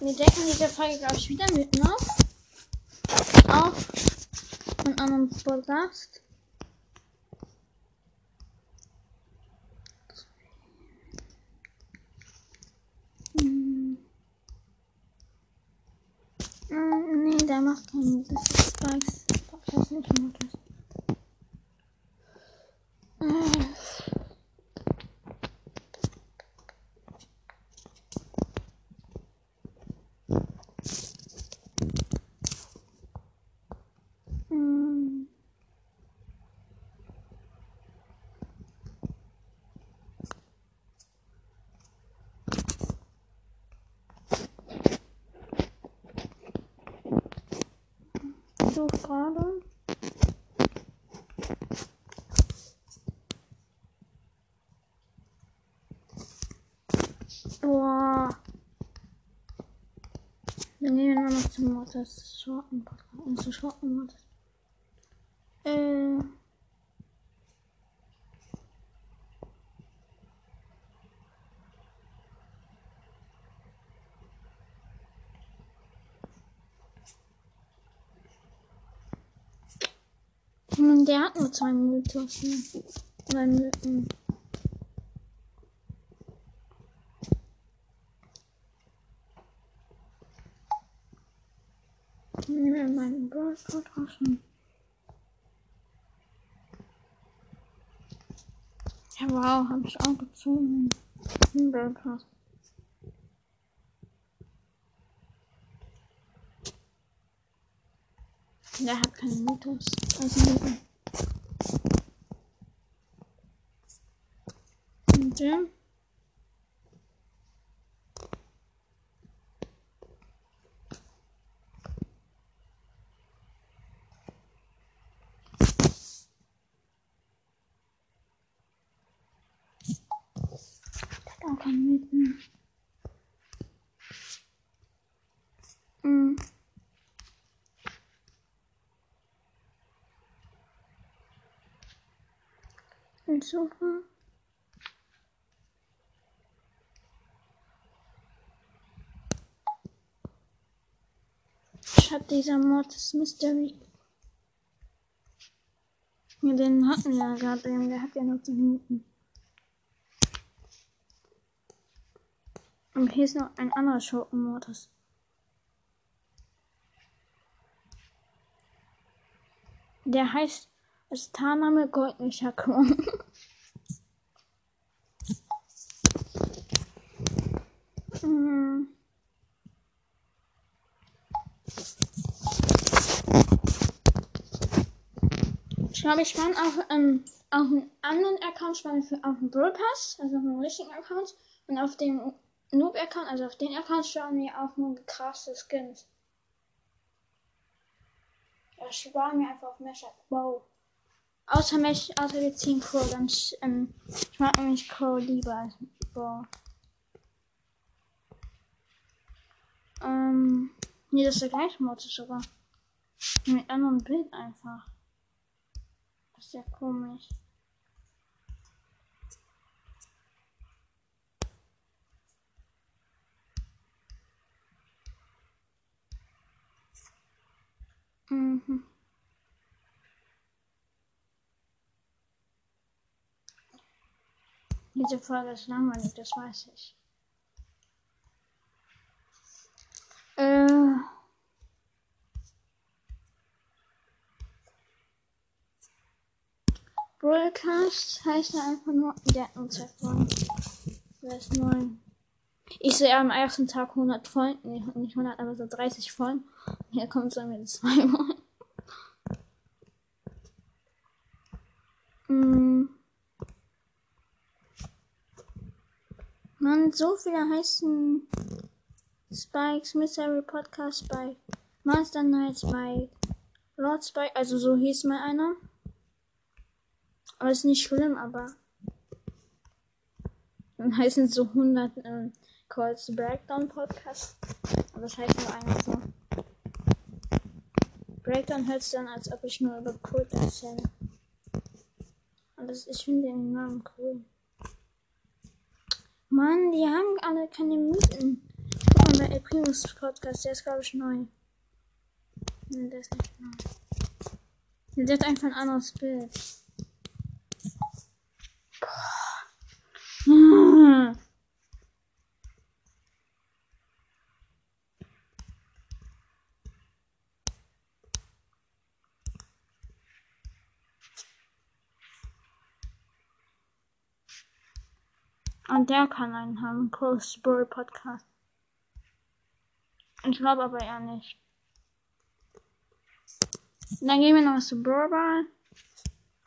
Wir decken diese Folge, glaube ich, wieder mit noch. Auch von einem Podcast. Hm. Hm, Nee, der macht keinen. Das ist Spikes Podcast, nicht Mutters. Äh. Hm. So gerade. Boah. Wir nehmen wir noch zum Mortis Shorten Podcast. Zu Hm, Der hat nur zwei Mythos. Ne? Zwei Mythen. Nehmen wir meinen Brawl Podcast. Ja, wow, hab ich auch gezogen. Ein Pass. Der hat keine Mythos. Also Mythen. Und der? Der hat auch keine Mythen. Mhm. Und super. Statt dieser Mortis Mystery. Ja, den hatten wir ja gerade, der hat ja noch 10 Minuten. Und hier ist noch ein anderer Schurken Mortis. Der heißt als Tarnname Goldlicher Kron. Hm. Ich glaube, ich spann auf, ähm, auf einen anderen Account, spann ich für, auf den Brawl Pass, also auf einen richtigen Account. Und auf dem Noob-Account, also auf den Account, schauen wir auch nur krasse Skins. Ja, ich spare mir einfach auf Mesher. Wow. Außer mich, außer wir ziehen Crow, dann, ähm, ich mag nämlich Crow lieber als Boah. Ähm, nee, das ist der gleiche Modus sogar. Mit anderem Bild einfach. Das ist ja komisch. Mhm. Diese Folge ist langweilig, das weiß ich. Broadcast heißt er einfach nur, der hat zwei Folgen. Der ist neu. Ich sehe am ersten Tag 100 Folgen, nee, nicht 100, aber so 30 Folgen. Hier kommt so mit zwei Folgen. Mm. Mann, so viele heißen Spikes Mystery Podcast bei Master Knights bei Lord Spike, also so hieß mal einer. Aber ist nicht schlimm, aber dann heißen so 100 ähm, Calls Breakdown Podcast. Aber das heißt nur einer so. Breakdown hört sich dann, als ob ich nur über Kult erzähle. Und das, ich finde den Namen cool. Mann, die haben alle keine Mythen. Guck mal, bei El Primus Podcast, der ist glaube ich neu. Ne, der ist nicht neu. Der hat einfach ein anderes Bild. Boah. Und der kann einen haben. Close Brawl Podcast. Ich glaube aber eher nicht. Dann gehen wir noch zu Brawl Ball.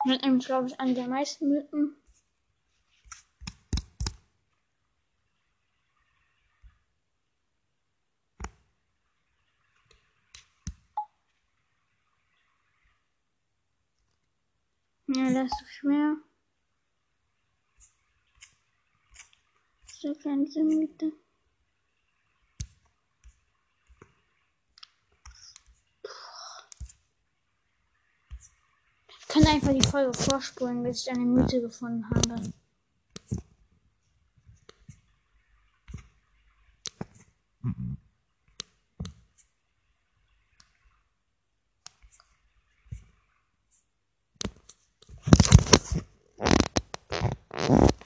Mit einem, glaube ich, einen der meisten Mythen. Ja, das ist schwer. So ganze Mitte. Ich kann einfach die Folge vorspulen, bis ich eine Mythe gefunden habe.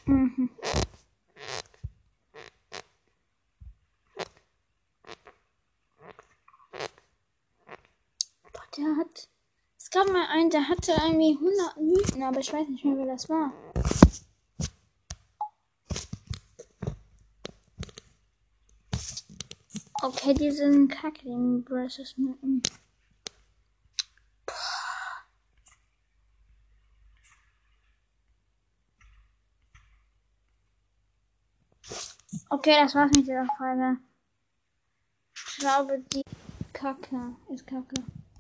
Mhm. Boah, der hat. Es gab mal einen, der hatte irgendwie 100 Mythen, aber ich weiß nicht mehr, wer das war. Okay, die sind kacke, die Versus Mythen. Okay, das war's mit dieser Folge. Ich glaube, die Kacke ist Kacke.